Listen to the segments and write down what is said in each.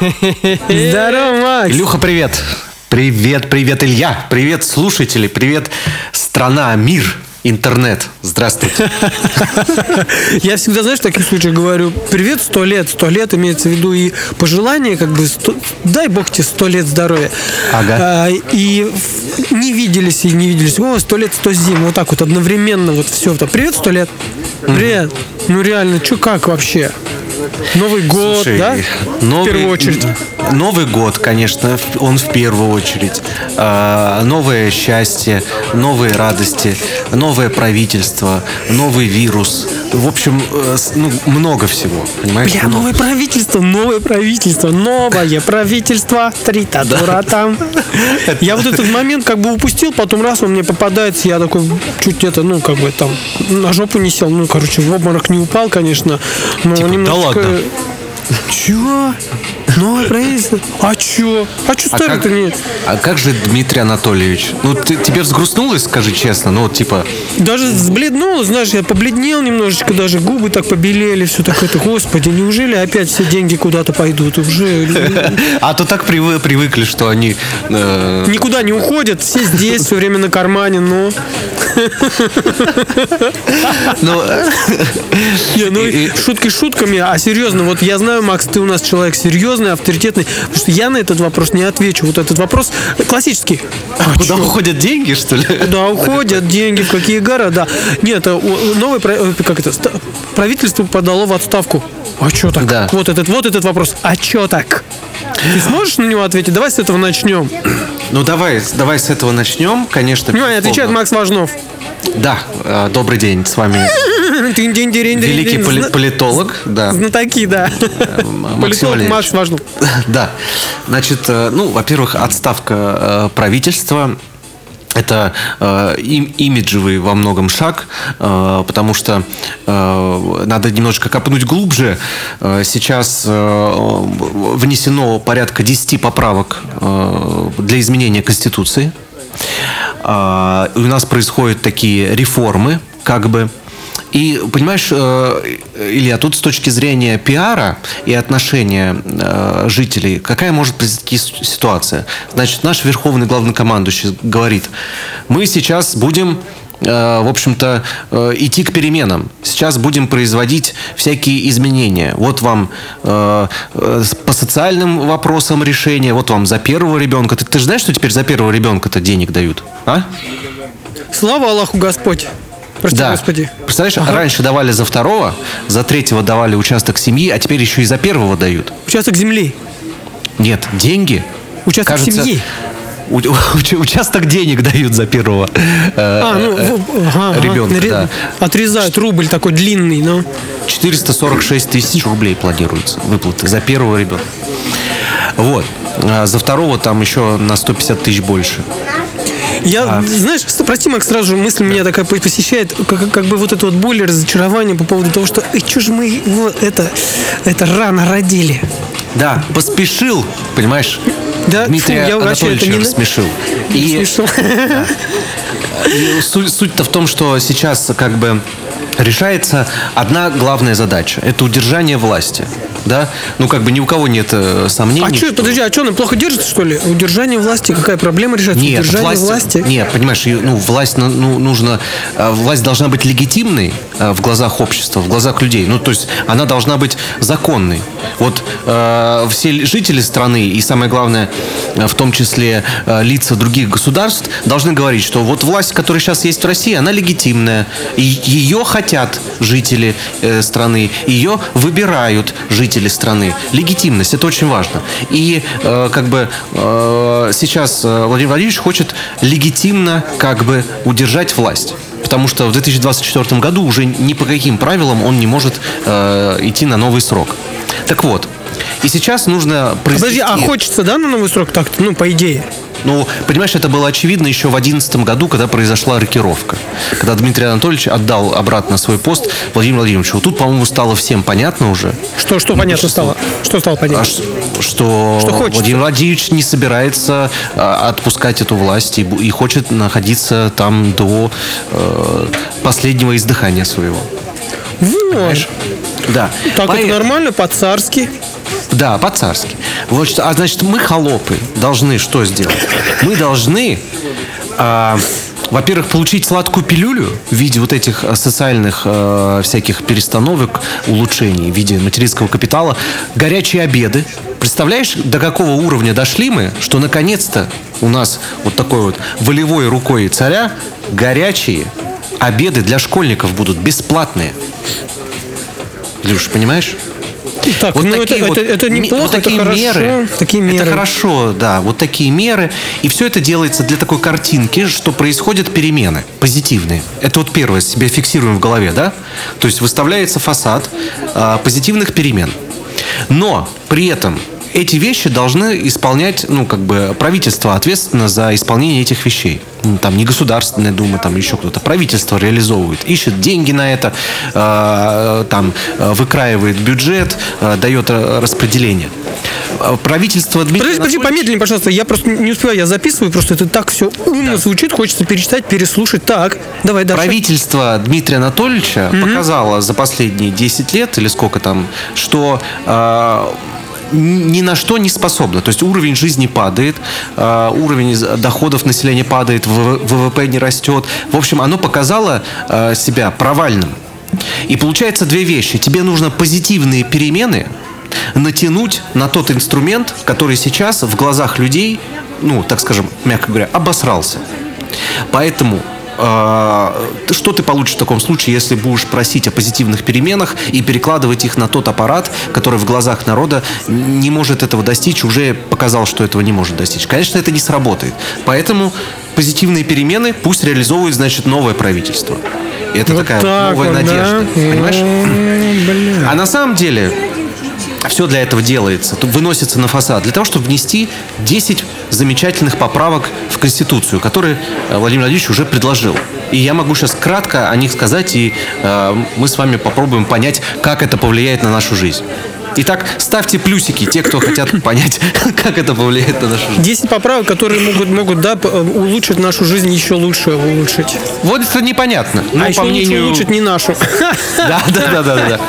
Здорово, Макс! Илюха, привет! Привет, привет, Илья! Привет, слушатели! Привет, страна, мир! Интернет. Здравствуйте. Я всегда, знаешь, в таких случаях говорю, привет, сто лет. Сто лет имеется в виду и пожелание, как бы, сто- дай бог тебе сто лет здоровья. Ага. А, и не виделись и не виделись. О, сто лет, сто зим. Вот так вот одновременно вот все. Привет, сто лет. Привет. Ну реально, что как вообще? Новый год, Слушай, да? Новый, в первую очередь. Новый год, конечно, он в первую очередь. А, Новое счастье, новые радости, новое правительство, новый вирус. В общем, э, ну, много всего, понимаешь? Бля, Много. новое правительство, новое правительство, новое правительство, три татура там. Я вот этот момент как бы упустил, потом раз он мне попадается, я такой чуть это, ну, как бы там на жопу не сел, ну, короче, в обморок не упал, конечно, но Типа, да немножечко... ладно? Чё? Новое правительство? А чё? А чё А старый-то как, нет? а как же Дмитрий Анатольевич? Ну, ты- тебе взгрустнулось, скажи честно? Ну, вот типа, Даже сбледнул, знаешь, я побледнел немножечко, даже губы так побелели, все такое. Это, господи, неужели опять все деньги куда-то пойдут? Уже а то так привы- привыкли, что они... э, Никуда не уходят, все здесь, все время на кармане, но... ну, Не, ну, шутки шутками, а серьезно, вот я знаю, Макс, ты у нас человек серьезный, авторитетный, потому что я на этот вопрос не отвечу. Вот этот вопрос классический. А куда чё? уходят деньги, что ли? Куда уходят деньги, в какие города? Нет, э, новое э, как это, правительство подало в отставку. А что так? Да. Вот этот, вот этот вопрос. А что так? Ты сможешь на него ответить? Давай с этого начнем. Ну, давай, давай с этого начнем, конечно. Внимание, отвечает. Макс Важнов. Да, э, добрый день, с вами великий поли- политолог, да. Знатоки, да. Максим Политолог Валерьевич. Макс Важнов. Да. Значит, э, ну, во-первых, отставка э, правительства это э, им- имиджевый во многом шаг, э, потому что э, надо немножечко копнуть глубже. Э, сейчас э, внесено порядка 10 поправок э, для изменения Конституции. И у нас происходят такие реформы, как бы. И, понимаешь, э, Илья, тут с точки зрения пиара и отношения э, жителей, какая может произойти ситуация? Значит, наш верховный главнокомандующий говорит, мы сейчас будем э, в общем-то, идти к переменам. Сейчас будем производить всякие изменения. Вот вам э, по социальным вопросам решения, вот вам за первого ребенка. Ты, ты же знаешь, что теперь за первого ребенка-то денег дают? А? Слава Аллаху Господь. Прости, Да. Господи. Представляешь, раньше давали за второго, за третьего давали участок семьи, а теперь еще и за первого дают. Участок земли. Нет, деньги. Участок семьи. у- уч- участок денег дают за первого э, А, ну, э, ага, ага. ребенка, Наре- да. Отрезают рубль такой длинный, ну. 446 тысяч рублей планируется выплаты за первого ребенка. Вот. А за второго там еще на 150 тысяч больше. Я, А. знаешь, прости, Макс, сразу же мысль меня такая по- посещает, как, как бы вот это вот боль и разочарование по поводу того, что, эй, что же мы его это, это рано родили. Да, поспешил, понимаешь? Да, Дмитрия фу, я это не рассмешил. Не И смешно. И суть- Суть-то в том, что сейчас как бы решается одна главная задача. Это удержание власти. Да? Ну, как бы ни у кого нет э, сомнений. А что, подожди, а что, она плохо держится, что ли? Удержание власти, какая проблема решается? Нет, Удержание власть, власти? Нет, понимаешь, ну, власть ну, ну, нужно, э, власть должна быть легитимной э, в глазах общества, в глазах людей. Ну, то есть она должна быть законной. Вот э, все ли- жители страны и самое главное, в том числе э, лица других государств, должны говорить, что вот власть, которая сейчас есть в России, она легитимная. И ее хотят жители э, страны, ее выбирают жители страны. Легитимность это очень важно. И э, как бы э, сейчас Владимир Владимирович хочет легитимно как бы удержать власть. Потому что в 2024 году уже ни по каким правилам он не может э, идти на новый срок. Так вот, и сейчас нужно Подожди, а произвести- хочется, да, на новый срок так ну, по идее? ну, понимаешь, это было очевидно еще в 2011 году, когда произошла рокировка. Когда Дмитрий Анатольевич отдал обратно свой пост Владимиру Владимировичу. Вот тут, по-моему, стало всем понятно уже, Что, что понятно стало? Что стало а понятно? ш- что, Что хочется. Владимир Владимирович не собирается а, отпускать эту власть и, и хочет находиться там до э, последнего издыхания своего. Вот. Да. Так это Поэтому- нормально, по-царски. Да, по-царски. Вот, что- а значит, мы холопы должны что сделать? Мы должны, а, во-первых, получить сладкую пилюлю в виде вот этих а, социальных а, всяких перестановок, улучшений в виде материнского капитала, горячие обеды. Представляешь, до какого уровня дошли мы, что наконец-то у нас вот такой вот волевой рукой царя горячие обеды для школьников будут бесплатные. Илюш, понимаешь? Так, ну это, такие вот это, это неплохо, вот такие это хорошо. меры. Такие меры. Это хорошо, да. Вот такие меры. И все это делается для такой картинки, что происходят перемены позитивные. Это вот первое, себе фиксируем в голове, да? То есть выставляется фасад а, позитивных перемен. Но при этом эти вещи должны исполнять, ну, как бы, правительство ответственно за исполнение этих вещей. Ну, Там не Государственная Дума, там еще кто-то. Правительство реализовывает, ищет деньги на это, э, там, выкраивает бюджет, э, дает э, распределение. Э, Правительство Дмитрия Подожди, подожди, помедленнее, пожалуйста. Я просто не успеваю, я записываю, просто это так все умно звучит, хочется перечитать, переслушать. Так, давай дальше. Правительство Дмитрия Анатольевича показало за последние 10 лет, или сколько там, что э, ни на что не способно. То есть уровень жизни падает, э, уровень доходов населения падает, ВВП не растет. В общем, оно показало э, себя провальным. И получается две вещи. Тебе нужно позитивные перемены натянуть на тот инструмент, который сейчас в глазах людей, ну, так скажем, мягко говоря, обосрался. Поэтому что ты получишь в таком случае, если будешь просить о позитивных переменах и перекладывать их на тот аппарат, который в глазах народа не может этого достичь, уже показал, что этого не может достичь? Конечно, это не сработает. Поэтому позитивные перемены пусть реализовывает, значит, новое правительство. И это Вот такая так новая да? надежда. Понимаешь? М, бля. А на самом деле все для этого делается, выносится на фасад, для того, чтобы внести 10 замечательных поправок в Конституцию, которые э, Владимир Владимирович уже предложил. И я могу сейчас кратко о них сказать, и э, мы с вами попробуем понять, как это повлияет на нашу жизнь. Итак, ставьте плюсики, те, кто хотят понять, как это повлияет на нашу жизнь. 10 поправок, которые могут, могут да, п- улучшить нашу жизнь еще лучше улучшить. Вот это непонятно. Ну, а еще мнению... улучшить не нашу. Да, да, да, да, да.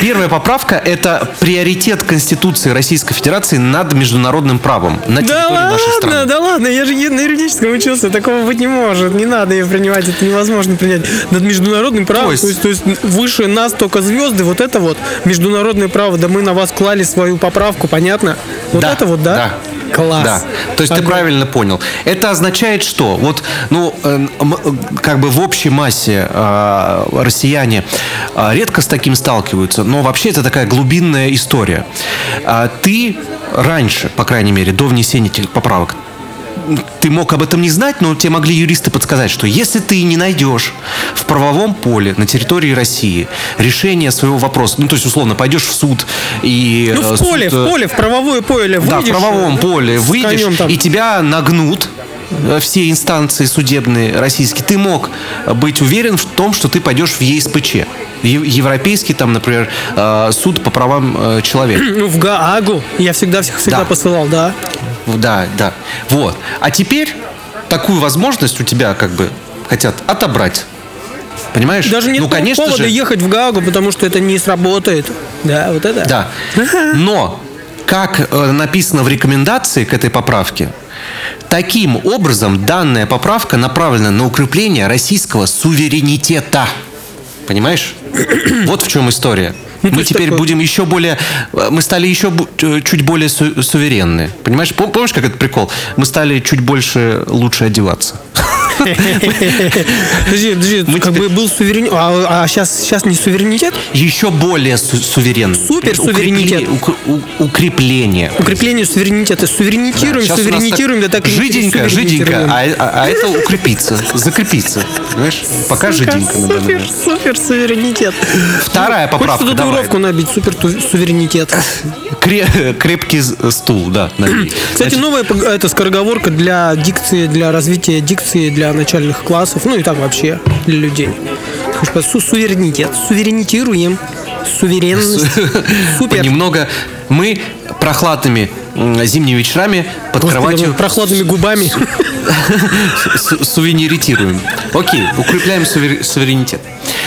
Первая поправка – это приоритет Конституции Российской Федерации над международным правом на Да территории нашей ладно, страны. да ладно, я же на юридическом учился, такого быть не может, не надо ее принимать, это невозможно принять. Над международным правом, То то есть- есть, то есть выше нас только звезды, вот это вот международное право, да мы на вас клали свою поправку, понятно? Вот Да, это вот, да? да. Класс. Да. То есть ты Огонь. правильно понял. Это означает, что вот, ну, э, э, как бы в общей массе э, россияне э, редко с таким сталкиваются, но вообще это такая глубинная история. А ты раньше, по крайней мере, до внесения этих поправок, ты мог об этом не знать, но тебе могли юристы подсказать, что если ты не найдешь в правовом поле на территории России решение своего вопроса, ну, то есть, условно, пойдешь в суд и... Ну, э, в поле, суд, э, в поле, в правовое поле да, в выйдешь, правовом э, поле выйдешь, и тебя нагнут э, все инстанции судебные российские, ты мог быть уверен в том, что ты пойдешь в ЕСПЧ. Европейский, там, например, э, суд по правам э, человека. Ну, в Гаагу. Я всегда всех всегда Да. посылал, да. Да, да. Вот. А теперь такую возможность у тебя как бы хотят отобрать. Понимаешь? Даже нет ну, конечно повода же, ехать в Гаагу, потому что это не сработает. Да, вот это. Да. Но, как э, написано в рекомендации к этой поправке, таким образом данная поправка направлена на укрепление российского суверенитета. Понимаешь? Вот в чем история. Ну, мы теперь такое- будем еще более... э, Мы стали еще э, чуть более су- суверенны. Понимаешь? Пом- Помнишь, как этот прикол? Мы стали чуть больше лучше одеваться. Подожди, подожди, Мы как бы был суверенитет, а, сейчас, сейчас не суверенитет? Еще более су- суверенны. Супер суверенитет. Укрепление. Укрепление суверенитета. Суверенитируем, суверенитируем, да так и жиденько, жиденько, а, а- а это укрепиться, закрепиться. Понимаешь? Пока жиденько. Супер, супер суверенитет. Вторая поправка. Хочется татуировку набить, супер суверенитет. Кре- крепкий стул, да. Кстати, новая это скороговорка для дикции, для развития дикции для начальных классов, ну и так вообще для людей. Что Су суверенитет. Суверенитируем. Суверенность. Супер. Немного мы прохладными зимними вечерами под Господи, кроватью прохладными губами. су- сувениритируем. Окей, укрепляем сувер- суверенитет.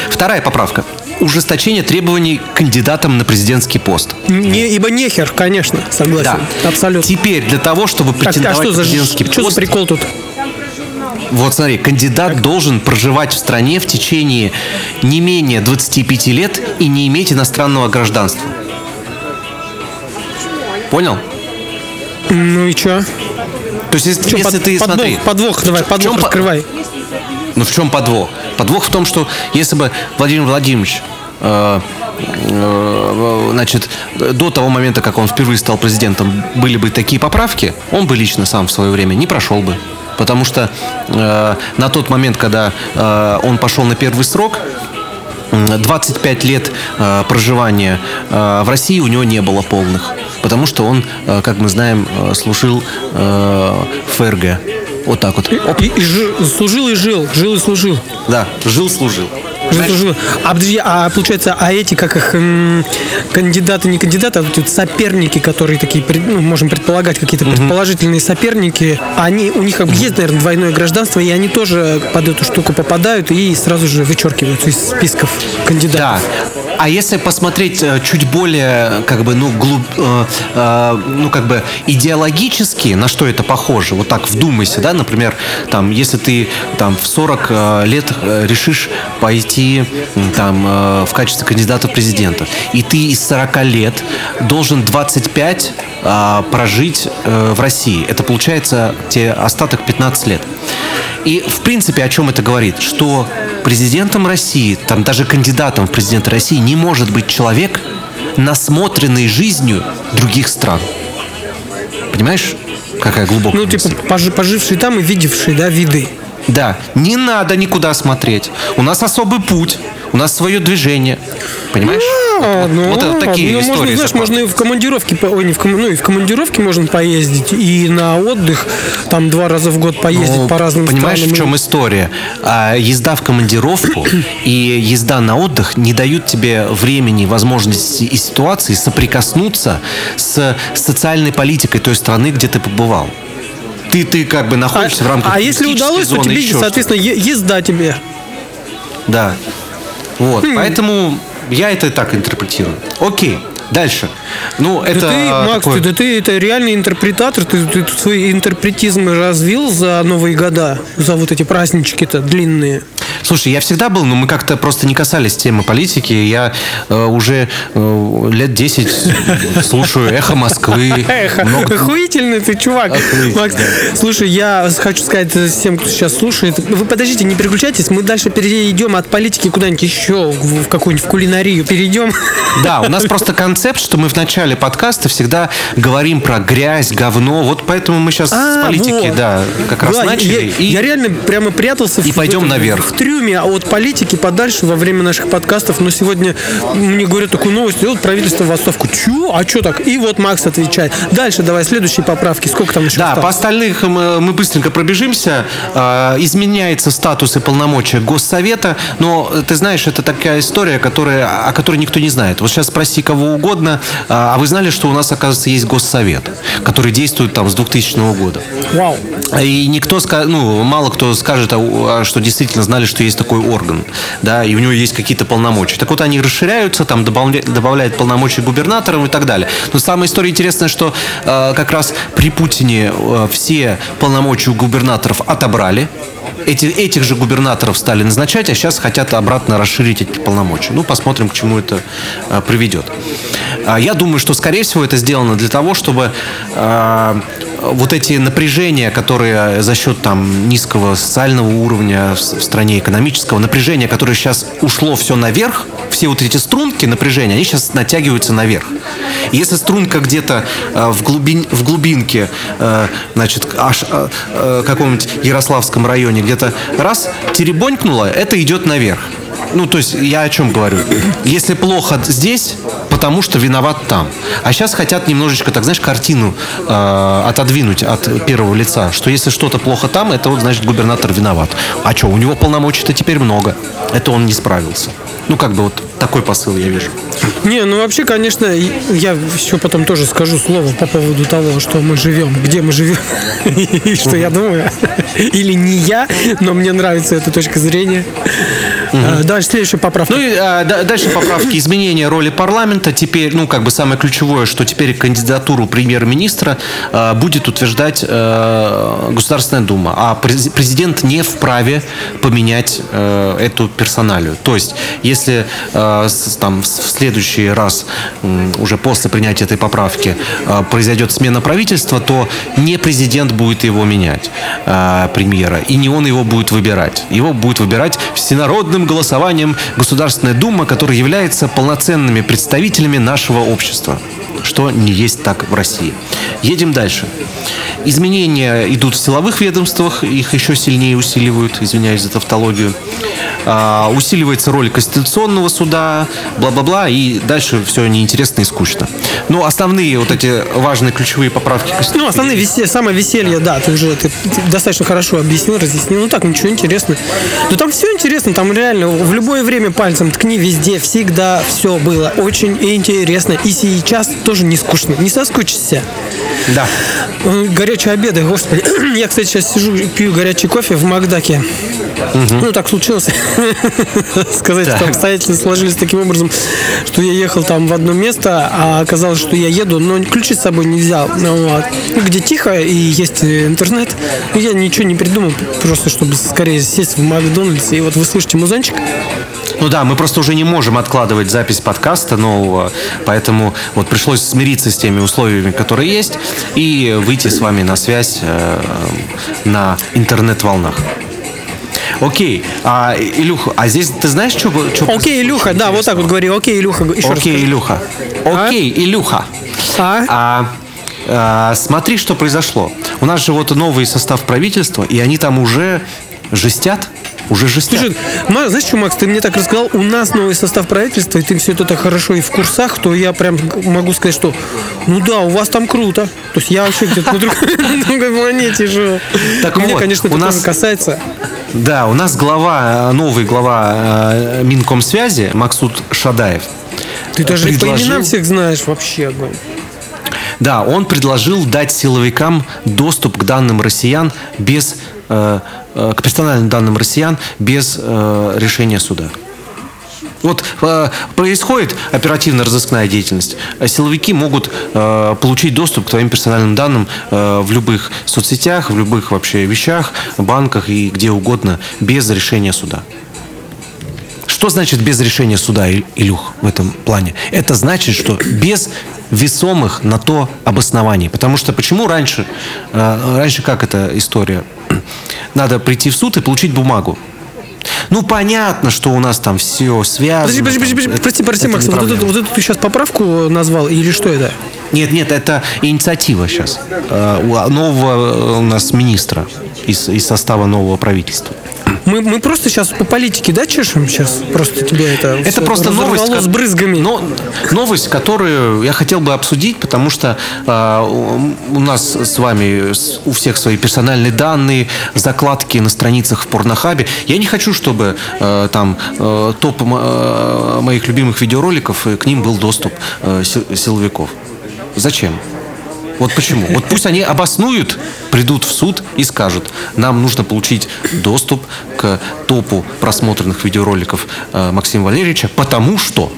Вторая поправка. Ужесточение требований кандидатам на президентский пост. Не, ибо нехер, конечно, согласен. Да. Абсолютно. Теперь для того, чтобы Так, а претендовать что на за, президентский что за пост, прикол тут? Вот смотри, кандидат должен проживать в стране в течение не менее 25 лет и не иметь иностранного гражданства. Понял? Ну и что? То есть, если, если ты, подвох, смотри, подвох, давай, подвох чем по- раскрывай. Ну в чем подвох? Подвох в том, что если бы Владимир Владимирович э, э, значит, до того момента, как он впервые стал президентом, были бы такие поправки, он бы лично сам в свое время не прошел бы. Потому что э, на тот момент, когда э, он пошел на первый срок, м, 25 лет э, проживания э, в России у него не было полных. Потому что он, э, как мы знаем, э, служил э, ФРГ. Вот так вот. И, и жи- служил и жил, жил и служил. Да. Жил, служил. А подожди, а получается, а эти, как их м, кандидаты, не кандидаты, а вот эти соперники, которые такие, ну, можем предполагать, какие-то предположительные соперники, они, у них как бы есть, наверное, двойное гражданство, и они тоже под эту штуку попадают и сразу же вычеркиваются из списков Да. А если посмотреть э, чуть более, как бы, ну, глуб, э, э, ну, как бы идеологически, на что это похоже, вот так вдумайся, да, например, там, если ты там в 40 э, лет э, решишь пойти там в качестве кандидата в президента, и ты из 40 лет должен 25 э, прожить э, в России, это получается тебе остаток 15 лет. И, в принципе, о чем это говорит? Что президентом России, там даже кандидатом в президенты России не может быть человек, насмотренный жизнью других стран. Понимаешь, какая глубокая Ну, типа, мысль? пожи- поживший там и видевший, да, виды. Да, не надо никуда смотреть. У нас особый путь, у нас свое движение. Понимаешь? А, ну, вот это такие ну, истории. Можно, знаешь, можно и в командировке, ой, не в, ком- ну, и в командировке можно поездить, и на отдых там два раза в год поездить Ну, по разным Понимаешь, странам. в чем история? А, езда в командировку и езда на отдых не дают тебе времени, возможности и ситуации соприкоснуться с социальной политикой той страны, где ты побывал. Ты, ты как бы А, находишься в рамках а если туристической удалось, то зоны, тебе, еще что-то. соответственно, езда тебе. Да. Вот. Хм. Поэтому я это так интерпретирую. Окей. Дальше. Ну, это да ты, Макс, такое- ты, да ты это реальный интерпретатор, ты, ты тут свой интерпретизм развил за Новые года, за вот эти празднички-то длинные. Слушай, я всегда был, но мы как-то просто не касались темы политики. Я э, уже э, лет 10 слушаю «Эхо Москвы». Эх, Много- охуительный ты, чувак. Макс, слушай, я хочу сказать всем, кто сейчас слушает, вы подождите, не переключайтесь, мы дальше перейдем от политики куда-нибудь еще, в, какую-нибудь в кулинарию перейдем. Да, у нас просто концепт, что мы в начале подкаста всегда говорим про грязь, говно. Вот поэтому мы сейчас с политики, А, вот. да, как раз начали. Я, реально прямо прятался и пойдем наверх. Трюме от политики подальше во время наших подкастов. Но сегодня мне говорят такую новость, вот правительство в отставку. Чё? А что так? И вот Макс отвечает. Дальше давай следующие поправки. Сколько там еще Да, по осталось? остальных мы, быстренько пробежимся. А, Изменяется статус и полномочия Госсовета, но ты знаешь, это такая история, которая, о которой никто не знает. Вот сейчас спроси кого угодно, а а вы знали, что у нас, оказывается, есть Госсовет, который действует там с 2000 года? Вау. И никто, ну, мало кто скажет, а а что действительно знали, что есть такой орган, да, и у него есть какие-то полномочия. Так вот, они расширяются, там добавля- добавляют полномочия губернаторам и так далее. Но самая история интересная, что э, как раз при Путине э, все полномочия у губернаторов отобрали. Эти, этих же губернаторов стали назначать, а сейчас хотят обратно расширить эти полномочия. Ну, посмотрим, к чему это э, приведет. А Я думаю, что, скорее всего, это сделано для того, чтобы э, вот эти напряжения, которые за счет там низкого социального уровня в стране экономического, напряжения, которое сейчас ушло все наверх, все вот эти струнки напряжения, они сейчас натягиваются наверх. Если струнка где-то э, в, глубин, в глубинке, э, значит, аж э, э, каком-нибудь Ярославском районе где-то раз теребонькнула, это идет наверх. Ну, то есть я о чем говорю? Если плохо здесь, потому что виноват там. А сейчас хотят немножечко, так знаешь, картину э, отодвинуть от первого лица, что если что-то плохо там, это вот значит губернатор виноват. А что, у него полномочий-то теперь много. Это он не справился. Ну, как бы вот такой посыл я вижу. Не, ну вообще, конечно, я еще потом тоже скажу слово по поводу того, что мы живем, где мы живем, и что я думаю. Или не я, но мне нравится эта точка зрения. Угу. Дальше следующая поправка. Ну и а, дальше поправки. Изменения роли парламента. Теперь, ну, как бы самое ключевое, что теперь кандидатуру премьер-министра а, будет утверждать а, Государственная Дума. А президент не вправе поменять а, эту персоналию. То есть, если с, там, в следующий раз, уже после принятия этой поправки, а, произойдет смена правительства, то не президент будет его менять, а, премьера, и не он его будет выбирать. Его будет выбирать всенародным голосованием Государственная Дума, которая является полноценными представителями нашего общества, что не есть так в России. Едем дальше. Изменения идут в силовых ведомствах, их еще сильнее усиливают, извиняюсь за тавтологию. А, усиливается роль Конституционного суда, бла-бла-бла, и дальше все неинтересно и скучно. Ну, основные вот эти важные ключевые поправки Ну, основные веселье, самое веселье, да, ты уже ты, ты достаточно хорошо объяснил, разъяснил. Ну, так, ничего интересного. Ну, там все интересно, там реально в любое время пальцем ткни, везде, всегда все было очень интересно. И сейчас тоже не скучно, не соскучишься. Да. Горячие обеды, господи. Я, кстати, сейчас сижу, пью горячий кофе в Макдаке. Угу. Ну, так случилось. Сказать, что обстоятельства сложились таким образом, что я ехал там в одно место, а оказалось, что я еду, но ключи с собой не взял. Ну, вот. Где тихо и есть интернет. Я ничего не придумал, просто чтобы скорее сесть в Макдональдс. И вот вы слышите музончик. Ну да, мы просто уже не можем откладывать запись подкаста нового, поэтому вот пришлось смириться с теми условиями, которые есть, и выйти с вами на связь э, на интернет-волнах. Окей, а, Илюха, а здесь ты знаешь, что... что окей, Илюха, да, вот так вот говори, окей, Илюха. Еще окей, Илюха. А? Окей, а? Илюха. А? а? А, смотри, что произошло. У нас же вот новый состав правительства, и они там уже жестят. Уже жестят. Слушай, знаешь что, Макс, ты мне так рассказал, у нас новый состав правительства, и ты все это так хорошо и в курсах, то я прям могу сказать, что ну да, у вас там круто. То есть я вообще где-то на другой планете живу. Так Меня, конечно, это тоже касается. Да, у нас глава, новый глава э, Минкомсвязи Максут Шадаев. Ты даже предложил... по именам всех знаешь вообще. Да, он предложил дать силовикам доступ к данным россиян без э, э, к персональным данным россиян без э, решения суда. Вот э, происходит оперативно-розыскная деятельность. Силовики могут э, получить доступ к твоим персональным данным э, в любых соцсетях, в любых вообще вещах, банках и где угодно без решения суда. Что значит без решения суда, Илюх, в этом плане? Это значит, что без весомых на то обоснований. Потому что почему раньше, э, раньше как эта история? Надо прийти в суд и получить бумагу. Ну, понятно, что у нас там все связано. Подожди, подожди, подожди, прости, прости, Макс, вот эту, вот эту ты сейчас поправку назвал, или что это? Нет, нет, это инициатива сейчас э, нового у нас министра из, из состава нового правительства. Мы, мы просто сейчас по политике, да, чешем сейчас? Просто тебе это... Это просто новость. с брызгами. Но, новость, которую я хотел бы обсудить, потому что э, у нас с вами у всех свои персональные данные, закладки на страницах в Порнохабе. Я не хочу, чтобы э, там э, топ э, моих любимых видеороликов, э, к ним был доступ э, силовиков. Зачем? Вот почему. Вот пусть они обоснуют, придут в суд и скажут, нам нужно получить доступ к топу просмотренных видеороликов э, Максима Валерьевича, потому что.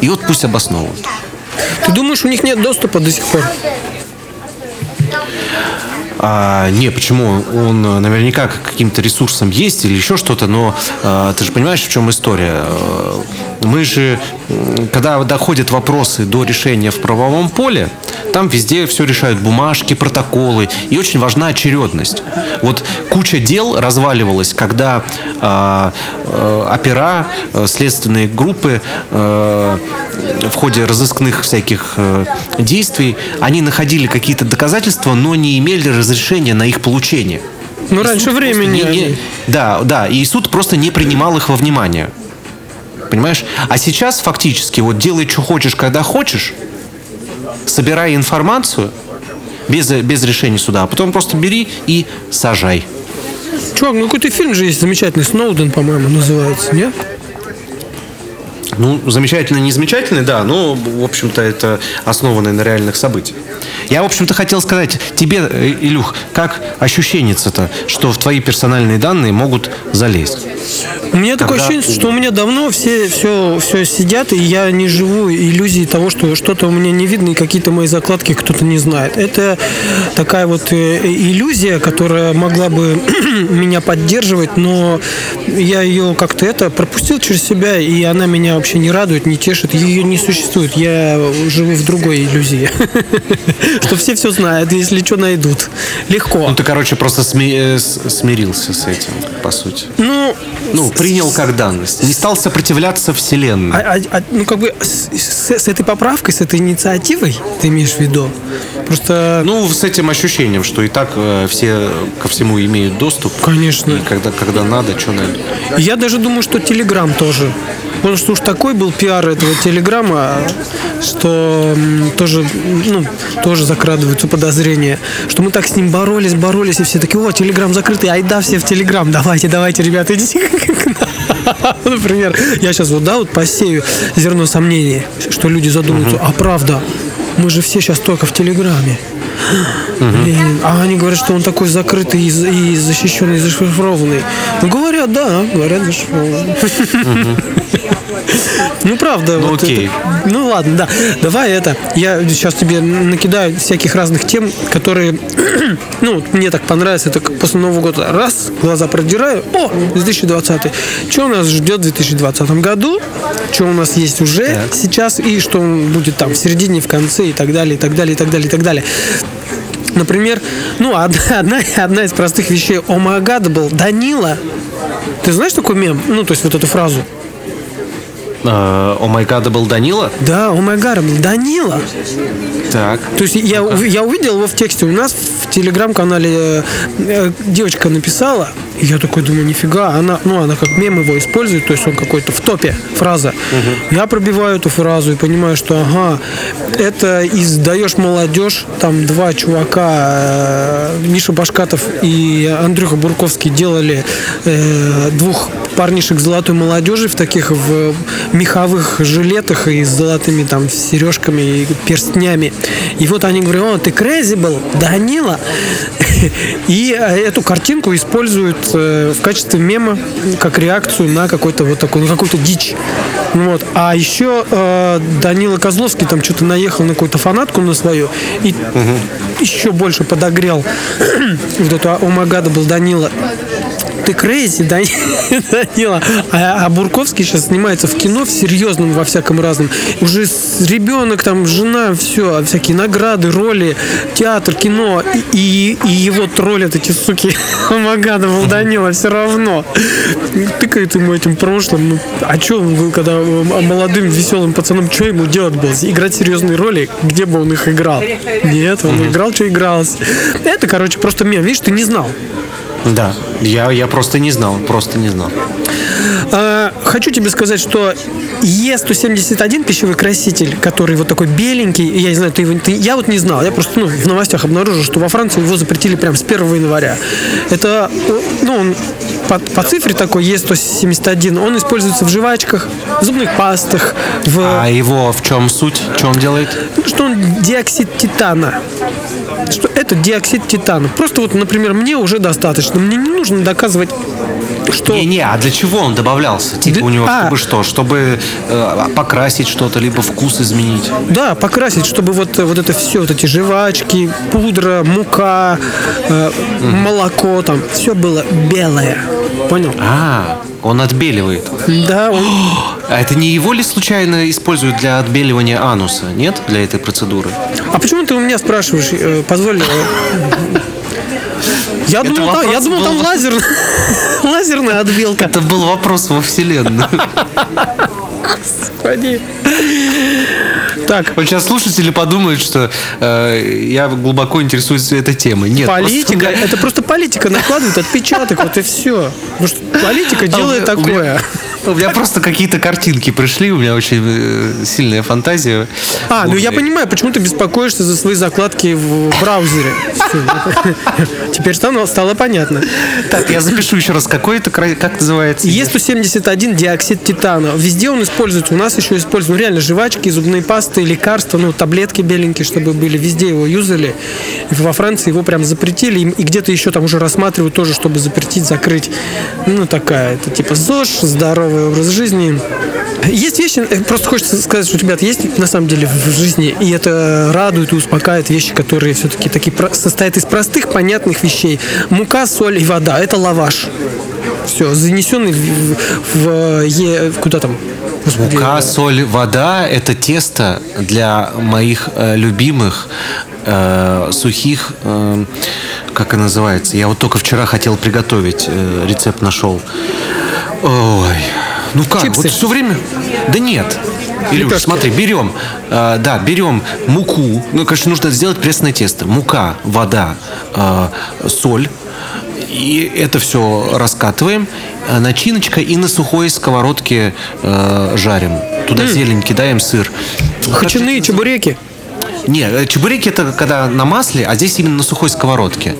И вот пусть обосновывают. Ты думаешь, у них нет доступа до сих пор? А, не, почему? Он наверняка каким-то ресурсом есть или еще что-то, но а, ты же понимаешь, в чем история. Мы же, когда доходят вопросы до решения в правовом поле, там везде все решают бумажки, протоколы, и очень важна очередность. Вот куча дел разваливалась, когда а, а, опера, а, следственные группы а, в ходе разыскных всяких а, действий, они находили какие-то доказательства, но не имели разрешения разрешения на их получение. Ну, раньше времени. Не, не, да, да, и суд просто не принимал их во внимание. Понимаешь? А сейчас фактически вот делай, что хочешь, когда хочешь, собирай информацию без, без решения суда, а потом просто бери и сажай. Чувак, ну какой-то фильм же есть замечательный, Сноуден, по-моему, называется, нет? Ну, замечательно, не замечательный, да, но, в общем-то, это основано на реальных событиях. Я, в общем-то, хотел сказать тебе, э, Илюх, как ощущение-то, что в твои персональные данные могут залезть? У меня такое Когда- ощущение, что у меня давно все, все, все сидят, и я не живу иллюзией того, что что-то у меня не видно, и какие-то мои закладки кто-то не знает. Это такая вот э, иллюзия, которая могла бы меня поддерживать, но я ее как-то это пропустил через себя, и она меня вообще не радует, не тешит. Ее не существует. Я живу в другой иллюзии. Что все все знают, если что найдут. Легко. Ну, ты, короче, просто э, смирился с этим, по сути. Ну, Ну, принял как данность. Не стал сопротивляться Вселенной. А, а- а, ну, как бы с, с- с этой поправкой, с этой инициативой, ты имеешь в виду? Просто, Ну, с этим ощущением, что и так э, все ко всему имеют доступ. Конечно. И когда, когда надо, что надо. я даже думаю, что Телеграм тоже. Потому что уж такой был пиар этого Телеграма, что тоже, ну, тоже закрадываются подозрения, что мы так с ним боролись, боролись, и все такие, о, Телеграм закрытый, айда все в Телеграм, давайте, давайте, ребята, идите к нам». Например, я сейчас вот, да, вот посею зерно сомнений, что люди задумаются, а правда, мы же все сейчас только в Телеграме. Блин, а они говорят, что он такой закрытый и, за- и защищенный, и зашифрованный. Ну, говорят, да, говорят, зашифрованный. Ну, правда. Ну, вот окей. это- Ну, ладно, да. Давай это. Я сейчас тебе накидаю всяких разных тем, которые, ну, мне так понравится. Это как после Нового года. Раз, глаза продираю. О, 2020. Что у нас ждет в 2020 году? Что у нас есть уже сейчас? И что будет там в середине, в конце и так далее, и так далее, и так далее, и так далее. Например, ну, одна, одна, из простых вещей. О май гад был Данила. Ты знаешь такой мем? Ну, то есть вот эту фразу. Э, О май гад, был Данила? Да, о май гад был Данила. Так. То есть я, я увидел его в тексте. У нас в телеграм-канале э, девочка написала, и я такой думаю, нифига, она, ну, она как мем его использует, то есть он какой-то в топе фраза. Я пробиваю эту фразу и понимаю, что ага, это из «Даешь молодежь», там два чувака, э, Миша Башкатов и Андрюха Бурковский делали э, двух парнишек золотой молодежи в таких в меховых жилетах и с золотыми там сережками и перстнями. И вот они говорят, о, ты crazy был, Данила. И э, эту картинку используют э, в качестве мема, как реакцию на какой-то вот такой, на какую-то дичь. Ну Вот. А еще э, Данила Козловский там что-то наехал на какую-то фанатку на свою и еще больше подогрел вот эту Омагада был Данила ты крейзи, да, Данила. А, а Бурковский сейчас снимается в кино, в серьезном, во всяком разном. Уже ребенок, там, жена, все, всякие награды, роли, театр, кино. И, и его троллят эти суки Магадова Данила все равно. Тыкает ему этим прошлым. Ну, а что он был, когда э, молодым, веселым пацаном, что ему делать было? Играть серьезные роли, где бы он их играл? Нет, он играл, что игрался. Это, короче, просто мем. Видишь, ты не знал. Да. Я, я просто не знал, просто не знал. А, Хочу тебе сказать, что Е171 пищевой краситель, который вот такой беленький, я не знаю, ты, его- ты- я вот не знал, я просто ну, в новостях обнаружил, что во Франции его запретили прямо с 1 января. Это, ну, он по, по цифре такой Е171, он используется в жвачках, в зубных пастах, в... А его в чем суть? Что он делает? что он диоксид титана. Что это диоксид титана. Просто вот, например, мне уже достаточно. Мне не нужно доказывать, что... Не-не, а для чего он добавлялся? Типа Да- у него, а. чтобы что? Чтобы э, покрасить что-то, либо вкус изменить? Да, покрасить, чтобы вот, вот это все, вот эти жвачки, пудра, мука, э, молоко, там, все было белое. Понял? А, он отбеливает. Да, он... А это не его ли случайно используют для отбеливания ануса? Нет? Для этой процедуры? А почему ты у меня спрашиваешь? Э, Позволь. Я Это думал, там, я думал, там был. лазер, лазерная отбелка. Это был вопрос во вселенную. Господи. Так, Вот сейчас слушатели подумают, что э, я глубоко интересуюсь этой темой. Нет, политика, просто- это просто политика накладывает отпечаток, вот и все. Потому что политика делает А у меня- такое. У меня просто какие-то картинки пришли, у меня очень э, сильная фантазия. А, ну я понимаю, почему ты беспокоишься за свои закладки в браузере. Теперь стало, понятно. Так, я запишу еще раз, какой это, как называется? Е171 диоксид титана. Везде он используется. У нас еще используют ну, реально жвачки, зубные пасты, лекарства, ну, таблетки беленькие, чтобы были. Везде его юзали. Во Франции его прям запретили. И, и где-то еще там уже рассматривают тоже, чтобы запретить, закрыть. Ну, такая, это типа ЗОЖ, здоровый образ жизни. Есть вещи, э, просто хочется сказать, что, ребят, есть на самом деле в жизни, и это радует и успокаивает вещи, которые все-таки такие состоят из простых, понятных вещей. Мука, соль и вода – это лаваш. Все, занесенный в, в- в куда там? Мука, соль, вода – это тесто для моих э, любимых э, сухих, э, как и называется. Я вот только вчера хотел приготовить, э, рецепт нашел. Ой, ну как, Чипсы. вот все время... Да нет. Илюш, Лепешки. смотри, берем, э, да, берем муку. Ну, конечно, нужно сделать пресное тесто. Мука, вода, э, соль. И это все раскатываем. э, Начиночка и на сухой сковородке э, жарим. Туда зелень кидаем, сыр. Хачаны, чебуреки. Не, э, чебуреки это когда на масле, а здесь именно на сухой сковородке.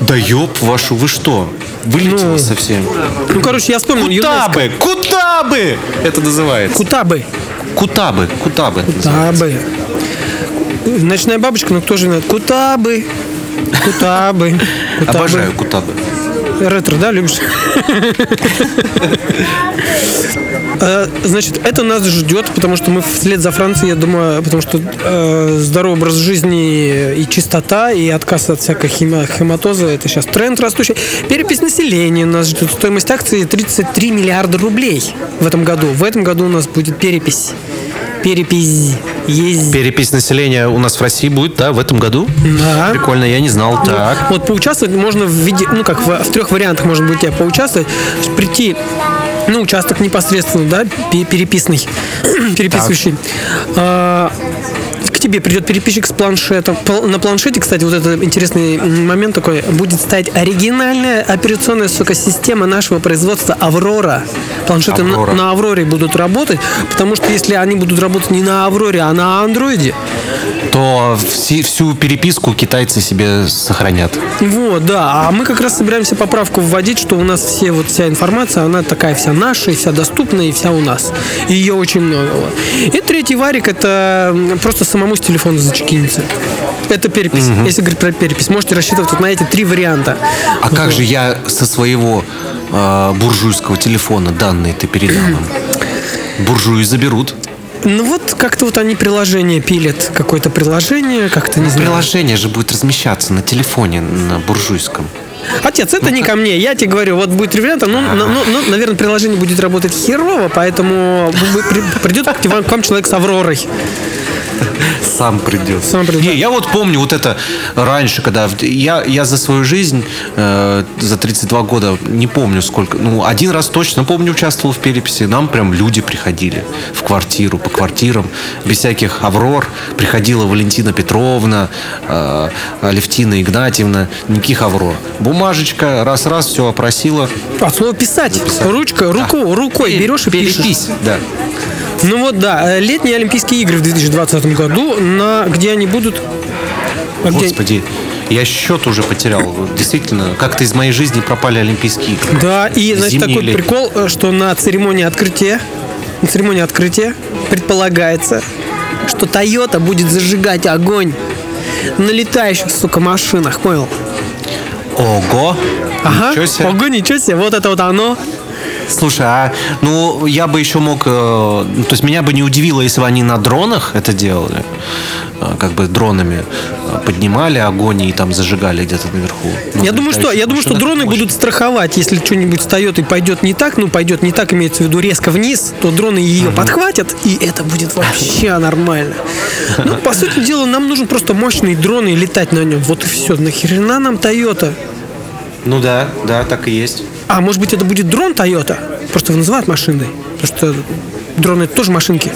Да ёб вашу, вы что? Вылетело Ну, совсем. Ну, короче, я вспомнил ЮНЕСКО. Кутабы! Кутабы! Это называется. Кутабы. Кутабы. Кутабы. Кутабы. Ночная бабочка, ну кто же знает? Кутабы. Кутабы. Кутабы. Обожаю кутабы. Ретро, да, любишь? Э, Значит, это нас ждет, потому что мы вслед за Францией, я думаю, потому что э, здоровый образ жизни и чистота, и отказ от всякой хематозы, это сейчас тренд растущий. Перепись населения нас ждет. Стоимость акции 33 миллиарда рублей в этом году. В этом году у нас будет перепись. Перепись есть. Перепись населения у нас в России будет, да, в этом году? Да. Прикольно, я не знал. Так. Вот поучаствовать можно в виде, ну как в, в трех вариантах может быть, я поучаствовать, прийти на участок непосредственно, да, пе- переписный, переписывающий. А, к тебе придет переписчик с планшетом. Пл- На планшете, кстати, вот этот интересный момент такой, будет стоять оригинальная операционная, сука, система нашего производства «Аврора». Планшеты на- «Аврора». на «Авроре» будут работать, потому что если они будут работать не на «Авроре», а на «Андроиде», То все- всю переписку китайцы себе сохранят. Вот, да. А мы как раз собираемся поправку вводить, что у нас все вот вся информация, она такая вся наша, и вся доступная, и вся у нас. И ее очень много. вот. И третий варик это просто самому с телефона зачекиниться. Это перепись. Если говорить про перепись, можете рассчитывать вот на эти три варианта. А как же я со своего э, буржуйского телефона данные ты передам им? Буржуи заберут. Ну вот как-то вот они приложение пилят. Какое-то приложение, как-то не знаю. Приложение же будет размещаться на телефоне, на буржуйском. Отец, это не ко мне. Я тебе говорю, вот будет ребята, ну, ну, ну, ну, наверное, приложение будет работать херово, поэтому придет к вам человек с Авророй. Сам придет. Сам придет. Не, я вот помню вот это раньше, когда я, я за свою жизнь, э, за 32 года, не помню сколько, ну, один раз точно, помню, участвовал в переписи. Нам прям люди приходили в квартиру, по квартирам, без всяких аврор. Приходила Валентина Петровна, э, Алевтина Игнатьевна, никаких аврор. Бумажечка, раз-раз, все опросила. От слова писать. Записать. Ручка, руку, рукой берешь и пишешь. Перепись, да. Ну вот да, э, летние Олимпийские игры в 2020 году, на где они будут? А Господи, я счет уже потерял. Действительно, как-то из моей жизни пропали Олимпийские игры. Да, и значит Зимние такой или- прикол, э, что на церемонии открытия, на церемонии открытия предполагается, что Toyota будет зажигать огонь на летающих, сука, машинах, понял? Ого! Ага, Ничего себе. ого, ничего себе, вот это вот оно. Слушай, а ну я бы еще мог, э, ну, то есть меня бы не удивило, если бы они на дронах это делали, Э, как бы дронами э, поднимали огонь и там зажигали где-то наверху. Ну, Я думаю, что, я думаю, что дроны мощно. будут страховать, если что-нибудь встает и пойдет не так, ну пойдет не так, имеется в виду резко вниз, то дроны ее подхватят, и это будет вообще нормально. Ну, по сути дела, нам нужен просто мощный дрон и летать на нем. Вот и все. Нахрена нам Toyota? Ну да, да, так и есть. А может быть это будет дрон Toyota? Просто его называют машиной. Потому что дроны это тоже машинки.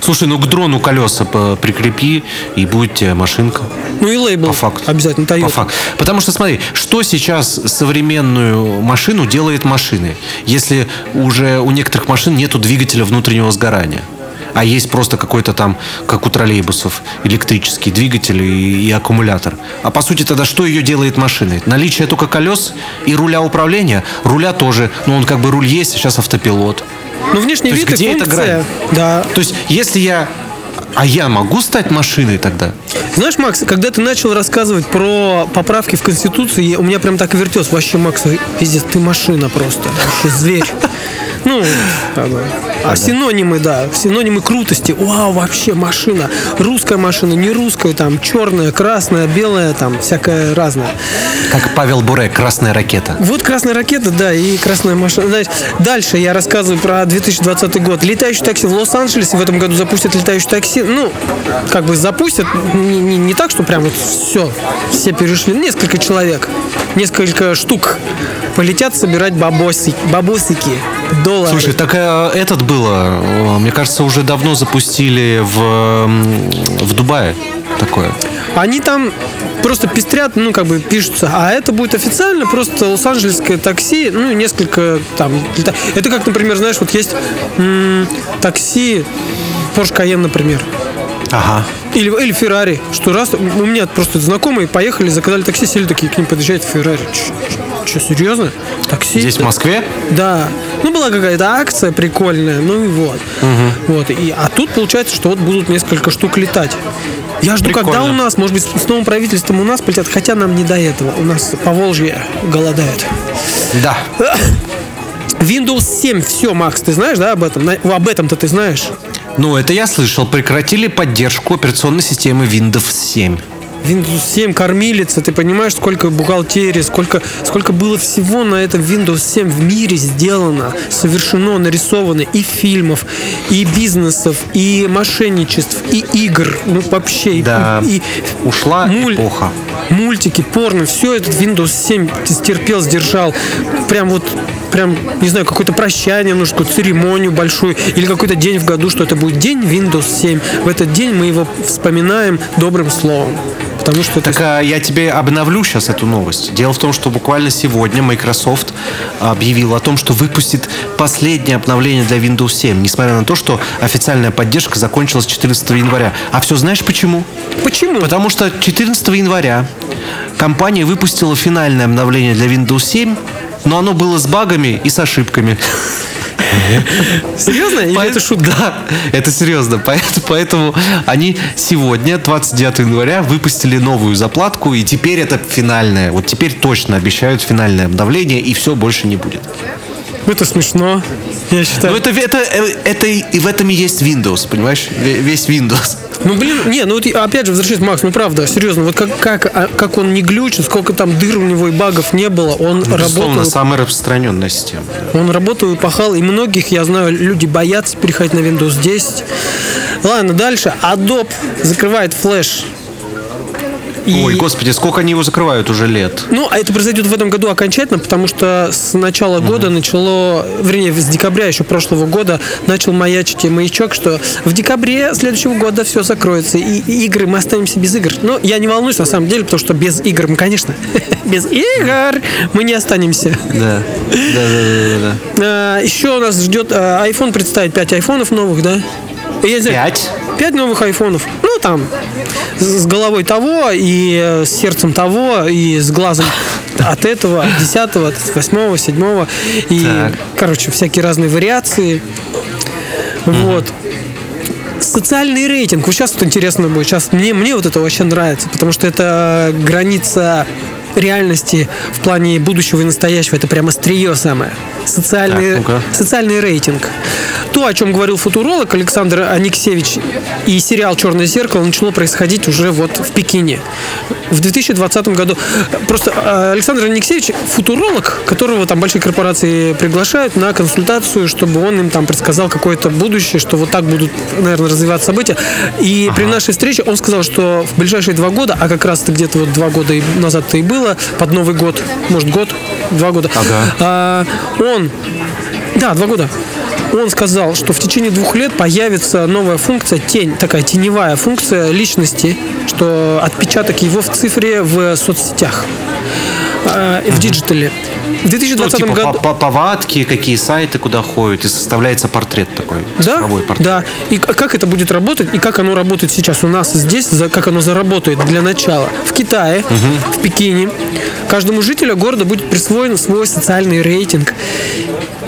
Слушай, ну к дрону колеса по- прикрепи, и будет тебе машинка. Ну и лейбл По факту. обязательно, По Toyota. факту. Потому что смотри, что сейчас современную машину делает машины, если уже у некоторых машин нету двигателя внутреннего сгорания? А есть просто какой-то там, как у троллейбусов, электрический двигатель и, и аккумулятор. А по сути тогда что ее делает машиной? Наличие только колес и руля управления? Руля тоже. Ну он как бы руль есть, а сейчас автопилот. Ну, внешний То есть вид и где эта функция. грань? Да. То есть если я... А я могу стать машиной тогда? Знаешь, Макс, когда ты начал рассказывать про поправки в Конституции, я- у меня прям так вертелось. Вообще, Макс, пиздец, ты машина просто. Вообще зверь. Ну, а синонимы, да, синонимы крутости. Вау, вообще машина. Русская машина, не русская, там, черная, красная, белая, там, всякая разная. Как Павел Буре, красная ракета. Вот красная ракета, да, и красная машина. Знаешь, дальше я рассказываю про 2020 год. Летающий такси в Лос-Анджелесе в этом году запустят летающий такси. Ну, как бы запустят не, не- не так, что прям вот все, все перешли. Несколько человек, несколько штук полетят собирать бабоси, бабосики, доллары. Слушай, так э, этот было, э, мне кажется, уже давно запустили в, в Дубае такое. Они там просто пестрят, ну, как бы пишутся. А это будет официально просто лос-анджелесское такси, ну, и несколько там... Это как, например, знаешь, вот есть м, такси Porsche Cayenne, например. Ага. Или, или Феррари, что раз у меня просто знакомые поехали, заказали такси, сели такие, к ним подъезжает Феррари. Что, серьезно? Такси? Здесь, в Москве? Да. Ну, была какая-то акция прикольная, ну и вот. Вот. И, а тут получается, что вот будут несколько штук летать. Я жду, когда Прикольно. у нас, может быть, с новым правительством у нас полетят, хотя нам не до этого. У нас по Волжье голодает. Да. Windows 7, все, Макс, ты знаешь, да, об этом? Об этом-то ты знаешь? Ну, это я слышал. Прекратили поддержку операционной системы Windows 7. Windows 7 кормилица, ты понимаешь, сколько бухгалтерии, сколько, сколько было всего на этом Windows 7 в мире сделано, совершено, нарисовано и фильмов, и бизнесов, и мошенничеств, и игр, ну вообще, и- Да. и, Ушла муль- эпоха. мультики, порно, все этот Windows 7 стерпел, сдержал. Прям вот, прям, не знаю, какое-то прощание, нужно какую-то церемонию большую, или какой-то день в году, что это будет день Windows 7. В этот день мы его вспоминаем добрым словом. Потому что это Так а я тебе обновлю сейчас эту новость. Дело в том, что буквально сегодня Microsoft объявил о том, что выпустит последнее обновление для Windows 7, несмотря на то, что официальная поддержка закончилась 14 января. А все знаешь почему? Почему? Потому что 14 января компания выпустила финальное обновление для Windows 7, но оно было с багами и с ошибками. Серьезно? Или это шутка? Да, это серьезно. Поэтому, поэтому они сегодня, 29 января, выпустили новую заплатку, и теперь это финальное. Вот теперь точно обещают финальное обновление, и все больше не будет. Это смешно. Я считаю. Но это, это, э, это и в этом и есть Windows, понимаешь? Ве- Весь Windows. Ну, блин, не, ну вот опять же, возвращаясь, Макс, ну правда, серьезно, вот как, как, а, как он не глючит, сколько там дыр у него и багов не было, он Безусловно, работал, самая распространенная система. он работал и пахал, и многих, я знаю, люди боятся переходить на Windows 10. Ладно, дальше. Adobe закрывает флеш. И- Ой, господи, сколько они его закрывают уже лет? Ну, а это произойдет в этом году окончательно, потому что с начала года начало, вернее, с декабря еще прошлого года начал маячить маячок, что в декабре следующего года все закроется, и, и игры, мы останемся без игр. Но я не волнуюсь, на самом деле, потому что без игр, мы, конечно, без игр мы не останемся. Да. Да, да, да, да. А, еще нас ждет а, iPhone представить 5 айфонов новых, да? Я не знаю, Пять? 5 новых айфонов. Ну, там, с головой того, и с сердцем того, и с глазом от этого, от 10 от 8 7 И, Так. короче, всякие разные вариации. Вот. Социальный рейтинг. Вот сейчас вот интересно будет. Сейчас мне, мне вот это вообще нравится, потому что это граница реальности в плане будущего и настоящего. Это прямо острие самое. Социальный, Так, ну-ка. социальный рейтинг. То, о чем говорил футуролог Александр Аниксевич, и сериал «Черное зеркало» начало происходить уже вот в Пекине. В 2020 году. Просто э, Александр Аниксевич футуролог, которого там большие корпорации приглашают на консультацию, чтобы он им там предсказал какое-то будущее, что вот так будут, наверное, развиваться события. И при нашей встрече он сказал, что в ближайшие два года, а как раз-то где-то вот два года назад-то и было, под Новый год, может, год, два года, Ага. а, он, да, два года, Он сказал, что в течение двух лет появится новая функция тень, такая теневая функция личности, что отпечаток его в цифре в соцсетях, э, в диджитале. В 2020 ну, типа году... по- по- повадки, какие сайты, куда ходят, и составляется портрет такой. Да, портрет. да. И как это будет работать, и как оно работает сейчас у нас здесь, как оно заработает для начала. В Китае, в Пекине, каждому жителю города будет присвоен свой социальный рейтинг.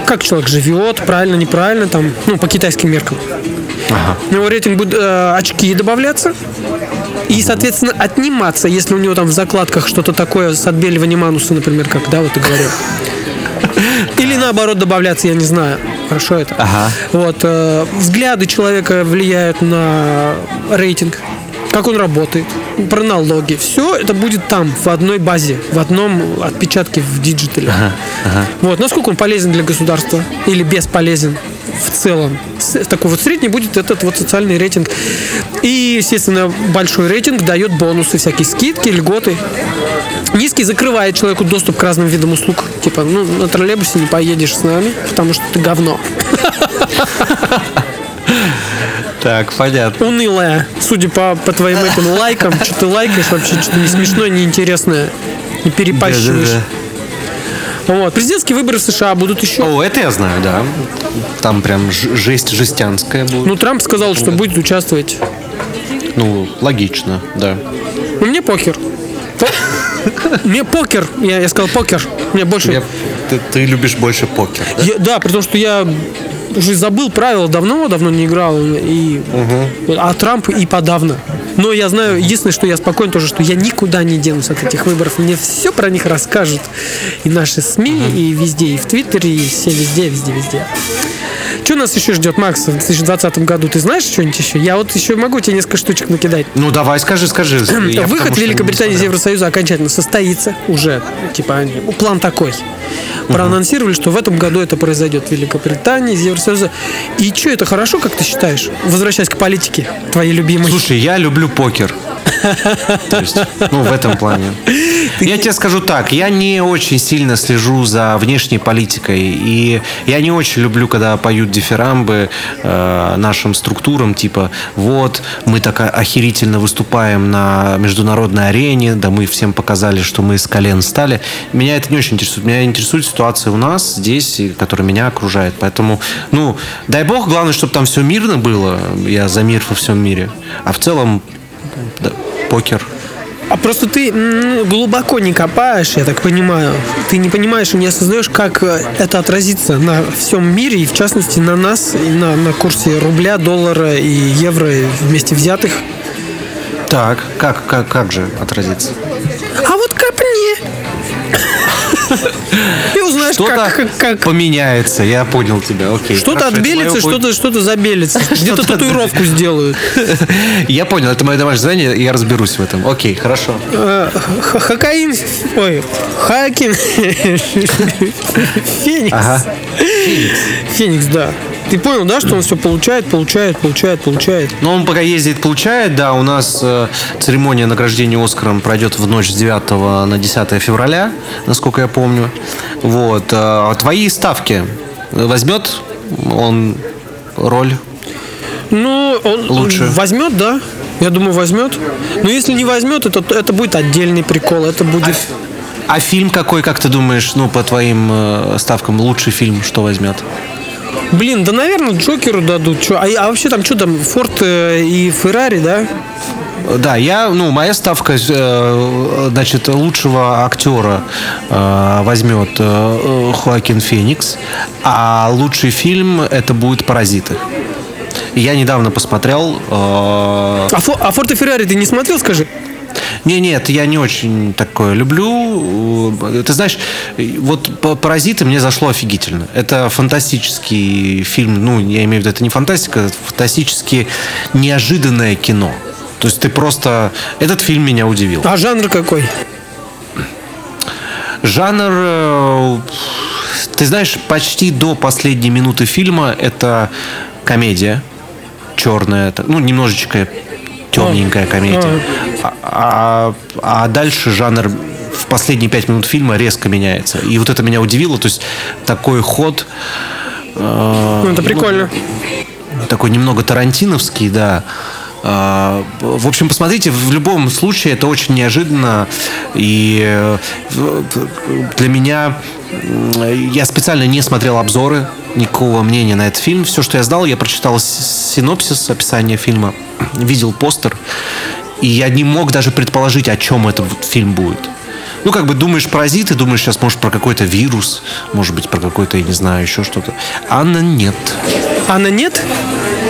Как человек живет, правильно, неправильно, там, ну, по китайским меркам. На его рейтинг будут э, очки добавляться. И, соответственно, отниматься, если у него там в закладках что-то такое с отбеливанием ануса, например, как, да, вот ты говорил. Или наоборот добавляться, я не знаю. Хорошо это. Ага. Вот. э, взгляды человека влияют на рейтинг. Как он работает, про налоги. Все это будет там, в одной базе, в одном отпечатке в диджитале. Вот. Насколько он полезен для государства или бесполезен в целом. Такой вот средний будет этот вот социальный рейтинг. И, естественно, большой рейтинг дает бонусы, всякие скидки, льготы. Низкий закрывает человеку доступ к разным видам услуг. Типа, ну, на троллейбусе не поедешь с нами, потому что ты говно. Так, понятно. Унылая, судя по, по твоим этим лайкам, что ты лайкаешь вообще, что-то не смешное, не интересное. Не перепащиваешь. Вот. Президентские выборы в США будут еще. О, это я знаю, да. Там прям жесть жестянская будет. Ну, Трамп сказал, что будет участвовать. Ну, логично, да. Ну, мне покер. По- Мне покер. Я, я сказал покер. Мне больше... Я- ты, ты любишь больше покер, да? Я- да, при том, что я уже забыл правила, давно-давно не играл. И, А Трамп и подавно. Но я знаю, единственное, что я спокоен тоже, что я никуда не денусь от этих выборов. Мне все про них расскажут. И наши СМИ, и везде, и в Твиттере, и все везде, везде, везде. Что нас еще ждет, Макс, в 2020 году? Ты знаешь что-нибудь еще? Я вот еще могу тебе несколько штучек накидать. Ну, давай, скажи, скажи. Я Выход Великобритании из. Евросоюза окончательно состоится уже. Типа, они- план такой. Проанонсировали, что в этом году это произойдет в Великобритании из Евросоюза. И что, это хорошо, как ты считаешь? Возвращаясь к политике, твоей любимой. Слушай, я люблю покер. То есть, ну, в этом плане. Я тебе скажу так, я не очень сильно слежу за внешней политикой, и я не очень люблю, когда поют дифирамбы э, нашим структурам, типа, вот, мы так охерительно выступаем на международной арене, да мы всем показали, что мы с колен стали. Меня это не очень интересует. Меня интересует ситуация у нас здесь, которая меня окружает. Поэтому, ну, дай бог, главное, чтобы там все мирно было. Я за мир во всем мире. А в целом, да, покер. А просто ты глубоко не копаешь, я так понимаю. Ты не понимаешь и не осознаешь, как э, это отразится на всем мире, и в частности на нас, и на, на курсе рубля, доллара и евро вместе взятых. Так, как, как, как же отразится? А вот копни. И узнаешь, Что-то как, поменяется, я понял тебя, окей. Что-то отбелится, что-то что забелится. Где-то Что-то татуировку сделают. Я понял, это мое домашнее задание, я разберусь в этом. Окей, хорошо. Э, х- Хокаин. Ой, Хакин. Феникс. Феникс, да. Ты понял, да, что он все получает, получает, получает, получает. Но он пока ездит, получает, да, у нас э, церемония награждения Оскаром пройдет в ночь с 9 на 10 февраля, насколько я помню. Вот. э, а твои ставки возьмет он роль? Ну, он Лучше. возьмет, да. Я думаю, возьмет. Но если не возьмет, это, это будет отдельный прикол. Это будет. А фильм какой, как ты думаешь, ну, по твоим э, ставкам, лучший фильм, что возьмет? Блин, да, наверное, Джокеру дадут. Чё? А, а вообще там что там, Форд э, и Феррари, да? Да, я, ну, моя ставка, э, значит, лучшего актера э, возьмет Хоакин Феникс, а лучший фильм это будет «Паразиты». Я недавно посмотрел. А, Фо- а Форд и Феррари ты не смотрел, скажи? Не, нет, я не очень такое люблю. Ты знаешь, вот «П- «Паразиты» мне зашло офигительно. Это фантастический фильм, ну, я имею в виду, это не фантастика, это фантастически неожиданное кино. То есть ты просто... Этот фильм меня удивил. А жанр какой? Жанр, э, ты знаешь, почти до последней минуты фильма это комедия черная, ну немножечко темненькая комедия, а, а- а дальше жанр в последние пять минут фильма резко меняется. И вот это меня удивило, то есть такой ход Ну, это прикольно. такой немного тарантиновский, да. А, В общем, посмотрите, в любом случае это очень неожиданно. И э, для меня м, я специально не смотрел обзоры, никакого мнения на этот фильм. Все, что я знал, я прочитал синопсис, описание фильма, видел постер. И я не мог даже предположить, о чем этот фильм будет. Ну, как бы думаешь паразиты, думаешь сейчас, может, про какой-то вирус, может быть, про какой-то, я не знаю, еще что-то. Анна нет. Анна нет?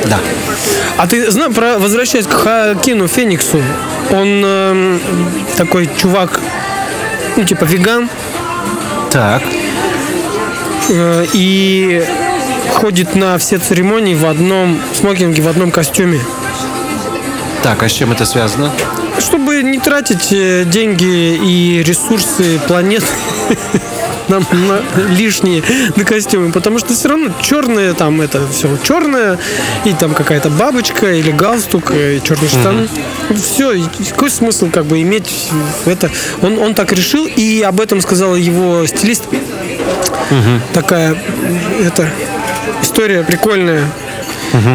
Да. А ты знаешь, про, возвращаясь к Хакину Фениксу, он эм, такой чувак, ну, типа веган, Так. э, и ходит на все церемонии в одном смокинге, в одном костюме. Так, а с чем это связано? Чтобы не тратить э, деньги и ресурсы планеты нам на лишние на костюмы, потому что все равно черное там это все черное и там какая-то бабочка или галстук, и черные штаны. Все, какой смысл как бы иметь это? Он, он так решил, и об этом сказал его стилист. Такая это история прикольная.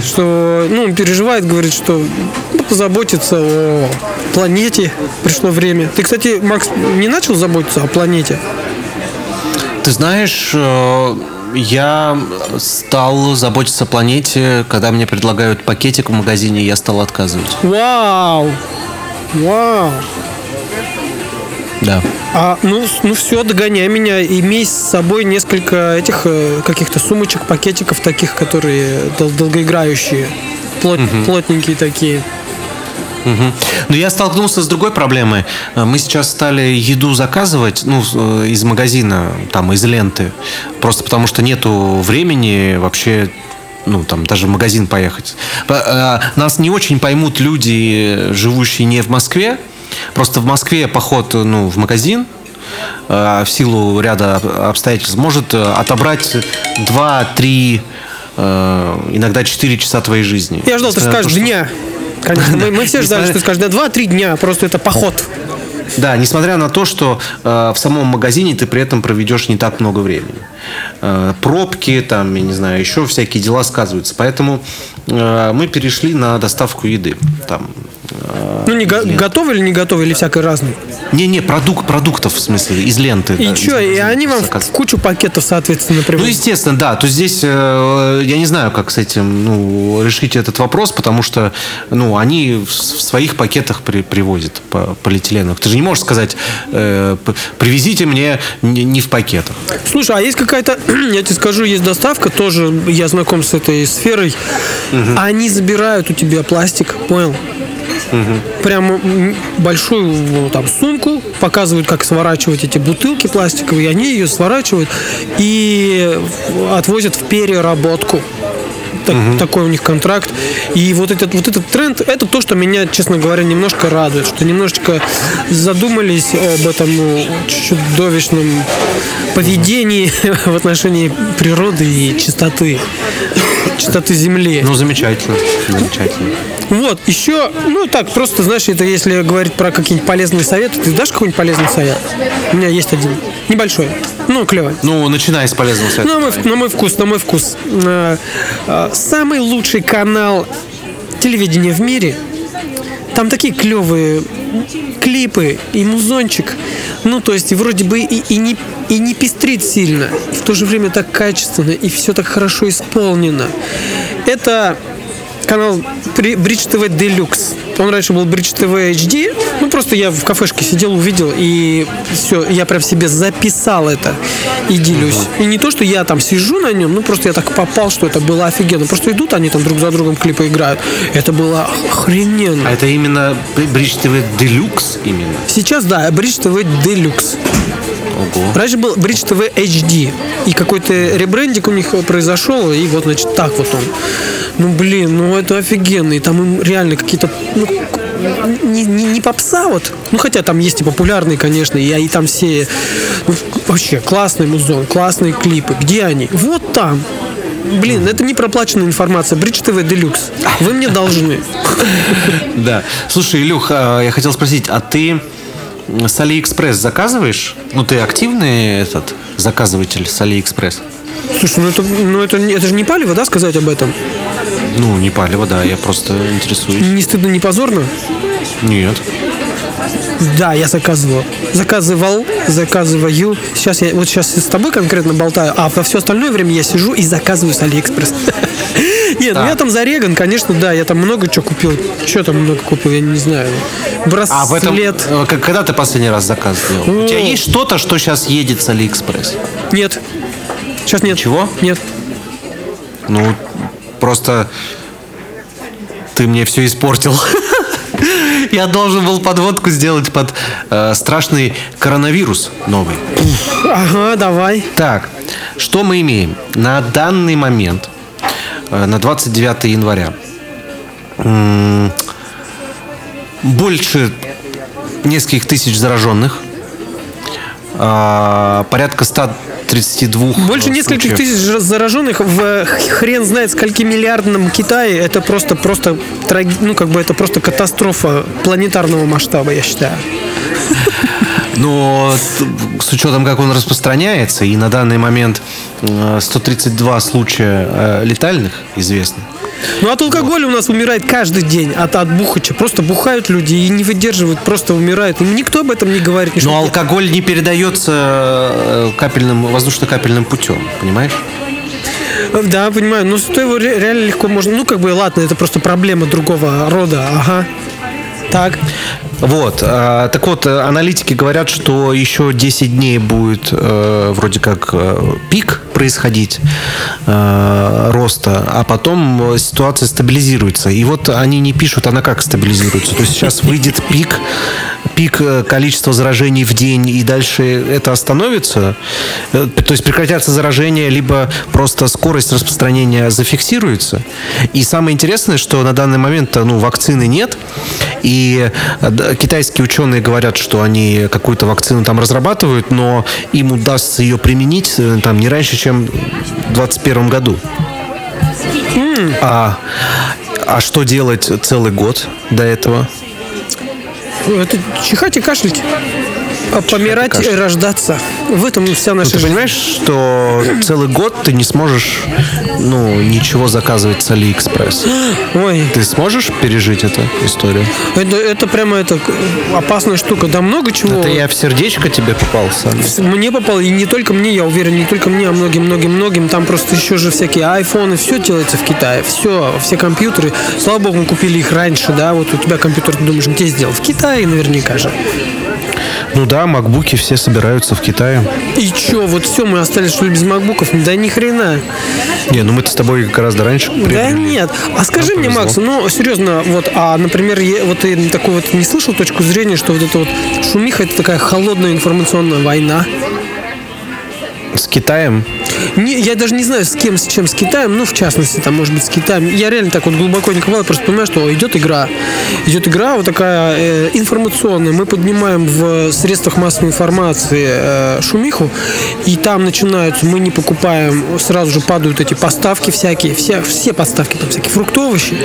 Что, ну, он переживает, говорит, что ну, позаботиться о планете пришло время. Ты, кстати, Макс, не начал заботиться о планете? Ты знаешь, э, я стал заботиться о планете, когда мне предлагают пакетик в магазине, я стал отказывать. Вау! Вау! Да. А, ну, ну все, догоняй меня. Имей с собой несколько этих э, каких-то сумочек, пакетиков таких, которые дол- долгоиграющие. Плот- Плотненькие такие. Мгм. Но я столкнулся с другой проблемой. Э, Мы сейчас стали еду заказывать ну, э, из магазина, там, из ленты. Просто потому что нету времени вообще ну, там, даже в магазин поехать. По- э, Нас не очень поймут люди, живущие не в Москве. Просто в Москве поход ну, в магазин э, в силу ряда об- обстоятельств может э, отобрать 2-3, иногда 4 часа твоей жизни. Я ждал, ты скажешь то, что- дня. Конечно, мы, мы все ждали, что ты скажешь, да, два-три дня, просто это поход. Да, несмотря на то, что э, в самом магазине ты при этом проведешь не так много времени. Э, пробки, там, я не знаю, еще всякие дела сказываются. Поэтому э, мы перешли на доставку еды. Там, э, Ну, не го- готовы или не готовы, или всякое разное. не-не, продукт, продуктов, в смысле, из ленты. И да, что, и они вам заказ- кучу пакетов, соответственно, Ну, привозят. естественно, да. То здесь э, я не знаю, как с этим ну, решить этот вопрос, потому что ну, они в, в своих пакетах при- привозят по полиэтиленовых. Ты же не можешь сказать, э, привезите мне не, не в пакетах. Слушай, а есть какая-то, я тебе скажу, есть доставка, тоже я знаком с этой сферой. Они забирают у тебя пластик, понял? Прямо м, большую ну, там сумку, показывают, как сворачивать эти бутылки пластиковые, они ее сворачивают и отвозят в переработку. Так- Такой у них контракт. И вот этот, вот этот тренд, это то, что меня, честно говоря, немножко радует, что немножечко задумались об этом ну, чудовищном поведении в отношении природы и чистоты, чистоты земли. Ну, замечательно. Замечательно. Вот, еще, ну так, просто, знаешь, это если говорить про какие-нибудь полезные советы, ты дашь какой-нибудь полезный совет? У меня есть один, небольшой, ну, клевый. Ну, начиная с полезного совета. На мой, на мой вкус, на мой вкус. Э, э, Самый лучший канал телевидения в мире. Там такие клевые клипы и музончик. Ну, то есть, вроде бы и, и не, и не пестрит сильно. В то же время так качественно, и все так хорошо исполнено. Это канал Bridge TV Deluxe. Он раньше был Bridge TV HD. Ну, просто я в кафешке сидел, увидел, и все, я прям себе записал это и делюсь. И не то, что я там сижу на нем, ну, просто я так попал, что это было офигенно. Просто идут они там друг за другом клипы играют. Это было охрененно. А это именно Бридж ТВ Делюкс именно? Сейчас, да, Bridge TV Deluxe. Ого. Раньше был Bridge TV HD. И какой-то ребрендик у них произошел, и вот, значит, так вот он. Ну, блин, ну это офигенно. И там им реально какие-то, ну, не, не, не попса вот. Ну, хотя там есть и популярные, конечно, и, и там все... ну, вообще, классный музон, классные клипы. Где они? Вот там. Блин, это не проплаченная информация. Bridge TV Deluxe. Вы мне должны. Да. Слушай, Илюх, а, я хотел спросить, а ты с Алиэкспресс заказываешь? Ну, ты активный этот заказыватель с Алиэкспресс? Слушай, ну это, ну это, это же не палево, да, сказать об этом? Ну, не палево, да, я просто интересуюсь. Не стыдно, не позорно? Нет. Да, я заказывал. Заказывал, заказываю. Сейчас я вот сейчас с тобой конкретно болтаю, а во все остальное время я сижу и заказываю с Алиэкспресс. Нет, ну я там зареган, конечно, да, я там много чего купил. Что там много купил, я не знаю. А в этом, Браслет. э, когда ты последний раз заказ сделал? У тебя есть что-то, что сейчас едет с Алиэкспресс? Нет. Сейчас нет. Чего? Нет. Ну, просто ты мне все испортил. Я должен был подводку сделать под э, страшный коронавирус новый. Ага, давай. Так, что мы имеем? На данный момент, э, на 29 января, м, больше нескольких тысяч зараженных, а, порядка 132 Больше нескольких случаев. тысяч зараженных в э, хрен знает скольки миллиардном Китае. Это просто, просто, ну как бы это просто катастрофа планетарного масштаба, я считаю. Но с учетом, как он распространяется, и на данный момент э, 132 случая э, летальных известно. Ну от алкоголя у нас умирает каждый день от, от бухача. Просто бухают люди и не выдерживают, просто умирают. И никто об этом не говорит. ни Но алкоголь не передается э, капельным, воздушно-капельным путем, понимаешь? Да, понимаю. Но то его ре- реально легко можно. Ну, как бы, ладно, это просто проблема другого рода. Ага. Так. Вот. а, так вот, э, аналитики говорят, что еще 10 дней будет э, вроде как э, пик происходить роста, а потом ситуация стабилизируется. И вот они не пишут, она как стабилизируется. То есть сейчас выйдет пик, пик э, количества заражений в день, и дальше это остановится. Э, То есть прекратятся заражения, либо просто скорость распространения зафиксируется. И самое интересное, что на данный момент ну, вакцины нет, и э, китайские ученые говорят, что они какую-то вакцину там разрабатывают, но им удастся ее применить э, там не раньше, чем в 2021 году. А, а что делать целый год до этого? Это чихать и кашлять. А помирать и рождаться. В этом вся Ну, наша ты жизнь. понимаешь, что целый год ты не сможешь ну, ничего заказывать с Алиэкспресс? Ой, Ты сможешь пережить эту историю? это, это прямо это опасная штука. Да много чего. Это я в сердечко тебе попался. Мне попало, и не только мне, я уверен, не только мне, а многим-многим-многим. Там просто еще же всякие айфоны, все делается в Китае. Все, все компьютеры. Слава богу, мы купили их раньше, да. Вот у тебя компьютер, ты думаешь, где сделан? В Китае наверняка же. Ну да, макбуки все собираются в Китае. И чё, вот все, мы остались что ли без макбуков? Да ни хрена. Не, ну мы-то с тобой гораздо раньше Да приобрели. нет. А скажи Нам мне, повезло. Макс, ну серьезно, вот, а, например, я, вот ты такой вот не слышал точку зрения, что вот это вот шумиха это такая холодная информационная война? С Китаем? Не, я даже не знаю, с кем, с чем, с Китаем, ну, в частности, там, может быть, с Китаем. Я реально так вот глубоко не копал, просто понимаю, что идет игра. Идет игра вот такая э, информационная. Мы поднимаем в средствах массовой информации э, шумиху, и там начинаются, мы не покупаем, сразу же падают эти поставки всякие, все, все поставки, там всякие фрукты, овощи.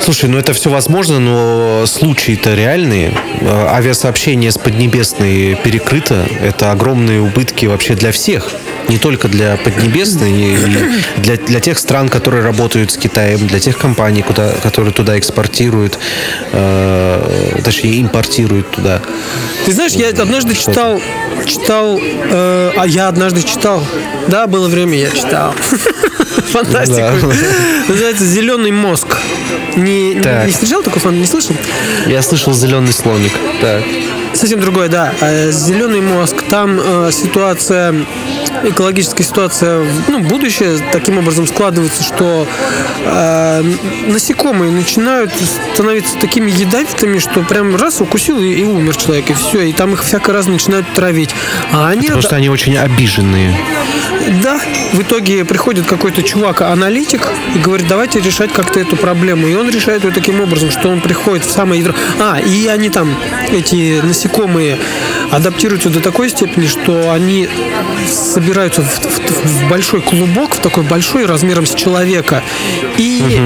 Слушай, ну это все возможно, но случаи-то реальные. Э, Авиасообщение с Поднебесной перекрыто. Это огромные убытки вообще для всех. Не только для Поднебесной, и для, для тех стран, которые работают с Китаем, для тех компаний, куда, которые туда экспортируют, э, точнее, импортируют туда. Ты знаешь, я однажды читал, читал, э, а я однажды читал, да, было время, я читал. Фантастику. Называется «Зеленый мозг». Не, не- Так. не встречал такой фан, не слышал? Я слышал зеленый слоник. Так. Совсем другое, да. Э, Зеленый мозг. Там э, ситуация, экологическая ситуация, ну, будущее таким образом складывается, что э, насекомые начинают становиться такими ядовитыми, что прям раз укусил и, и умер человек, и все. И там их всяко раз начинают травить. А они Потому что они очень обиженные. да, в итоге приходит какой-то чувак-аналитик и говорит, давайте решать как-то эту проблему. И он решает ее таким образом, что он приходит в самое ядро. А, и они там, эти насекомые, адаптируются до такой степени, что они собираются в, в- в большой клубок, в такой большой размером с человека. И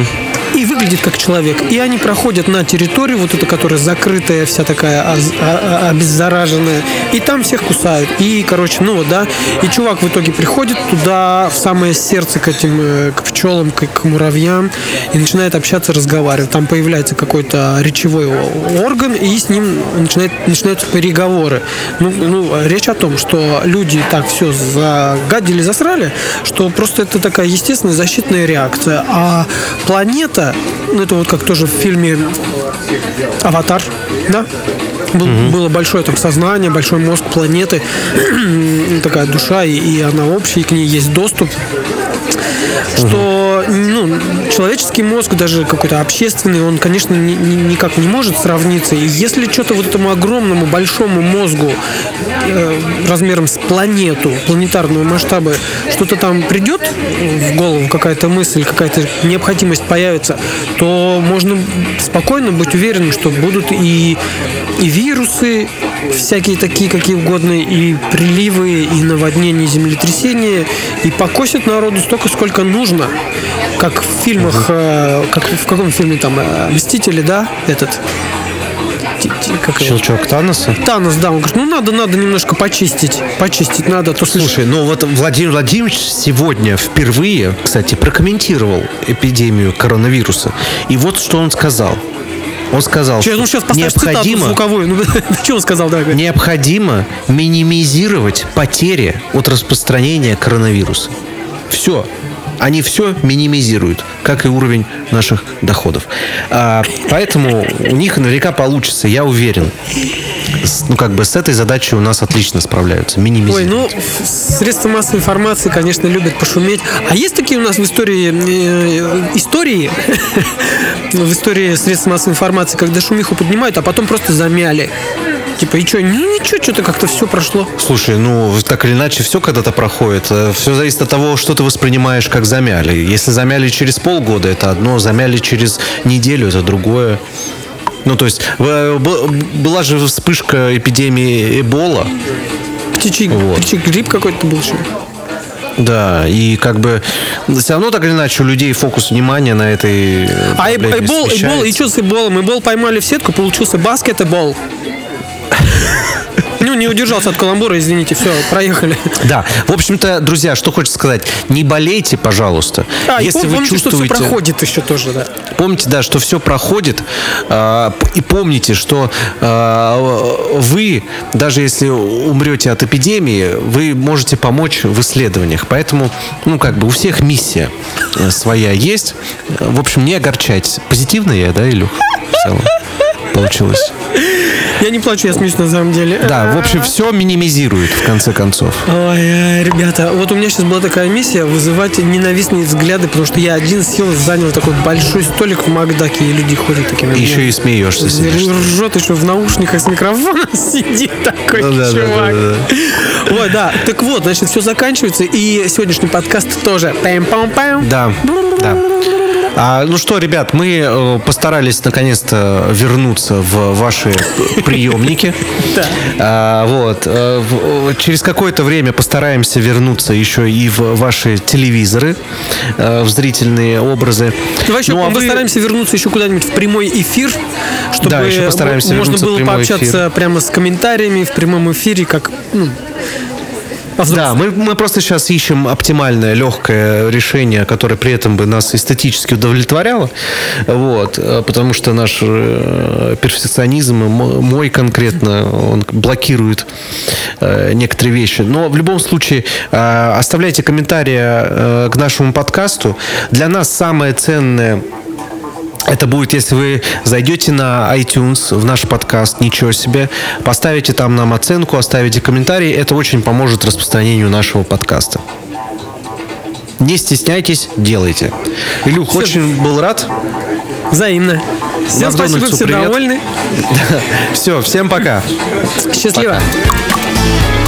и выглядит как человек. И они проходят на территорию, вот эта, которая закрытая, вся такая а- а- обеззараженная, и там всех кусают. И, короче, ну вот, да, и чувак в итоге приходит туда, в самое сердце к этим, э, к пчелам, к, к муравьям, и начинает общаться, разговаривать. Там появляется какой-то речевой орган, и с ним начинает, начинаются переговоры. Ну, ну, речь о том, что люди так все загадили, засрали, что просто это такая естественная защитная реакция. А планета, ну это вот как тоже в фильме Аватар, да? Был- Было большое там сознание, большой мозг планеты, такая душа, и, и она общая, и к ней есть доступ что ну, человеческий мозг, даже какой-то общественный, он, конечно, ни- ни- никак не может сравниться. И если что-то вот этому огромному, большому мозгу э, размером с планету, планетарного масштаба, что-то там придет в голову, какая-то мысль, какая-то необходимость появится, то можно спокойно быть уверенным, что будут и, и вирусы, всякие такие, какие угодно, и приливы, и наводнения, и землетрясения, и покосят народу столько, сколько нужно. Как в фильмах, э, как в каком фильме там, э, «Мстители», да, этот... Как? Щелчок Таноса. Танос, да, он говорит, ну надо, надо немножко почистить, почистить надо, а то Слушай, ну вот Владимир Владимирович сегодня впервые, кстати, прокомментировал эпидемию коронавируса. И вот что он сказал. Он сказал, ну сейчас поставь цитату необходимо, звуковую. Ну, что он сказал, говорит? необходимо минимизировать потери от распространения коронавируса. Все. Они все минимизируют, как и уровень наших доходов. А, поэтому у них наверняка получится, я уверен. С- Ну, как бы с этой задачей у нас отлично справляются. Ой, Минимизировать. ну, средства массовой информации, конечно, любят пошуметь. А есть такие у нас в истории э, истории, в истории средств массовой информации, когда шумиху поднимают, а потом просто замяли. Типа, и что, ничего, что-то как-то все прошло. Слушай, ну, так или иначе, все когда-то проходит. Все зависит от того, что ты воспринимаешь как замяли. Если замяли через полгода, это одно, замяли через неделю, это другое. Ну, то есть, э, была же вспышка эпидемии Эбола, Птичий, Вот. птичий грипп какой-то был еще. да, и как бы все равно так или иначе у людей фокус внимания на этой э, А эбол, эбол, и что с эболом? Эбол поймали в сетку, получился баскетбол. Ну, не удержался от каламбура, извините, все, проехали. Да, в общем-то, друзья, что хочется сказать, не болейте, пожалуйста. А, Если пом- вы помните, что все чувствуете... проходит еще тоже, да. Помните, да, что все проходит, а, и помните, что а, вы, даже если умрете от эпидемии, вы можете помочь в исследованиях. Поэтому, ну, как бы у всех миссия э, своя есть. В общем, не огорчайтесь. Позитивно я, да, Илюх? В целом получилось. Я не плачу, я смеюсь на самом деле. Да, в общем, все минимизирует, в конце концов. Ой, э, ребята, вот у меня сейчас была такая миссия вызывать ненавистные взгляды, потому что я один сел занял такой большой столик в Макдаке, и люди ходят такими. Еще и смеешься. Ржет еще в наушниках с микрофоном сидит такой Ну да, да, чувак. да, да, Ой, да. Так вот, значит, все заканчивается, и сегодняшний подкаст тоже. Пэм-пам-пам. Да, да. А, ну что, ребят, мы э, постарались наконец-то вернуться в ваши приемники. Да. А, вот. э, в- через какое-то время постараемся вернуться еще и в ваши телевизоры, э, в зрительные образы. Еще Ну, а вы- постараемся вернуться еще куда-нибудь в прямой эфир, чтобы Да, еще постараемся можно было пообщаться прямо с комментариями в прямом эфире, как ну, Да, мы, мы просто сейчас ищем оптимальное, легкое решение, которое при этом бы нас эстетически удовлетворяло. Вот, э, потому что наш э, перфекционизм, мой конкретно, он блокирует э, некоторые вещи. Но в любом случае, оставляйте комментарии к нашему подкасту. Для нас самое ценное это будет, если вы зайдете на iTunes, в наш подкаст, ничего себе, поставите там нам оценку, оставите комментарий. Это очень поможет распространению нашего подкаста. Не стесняйтесь, делайте. Илюх, очень был рад. взаимно. Всем спасибо, все привет. довольны. Все, всем пока. Счастливо. Пока.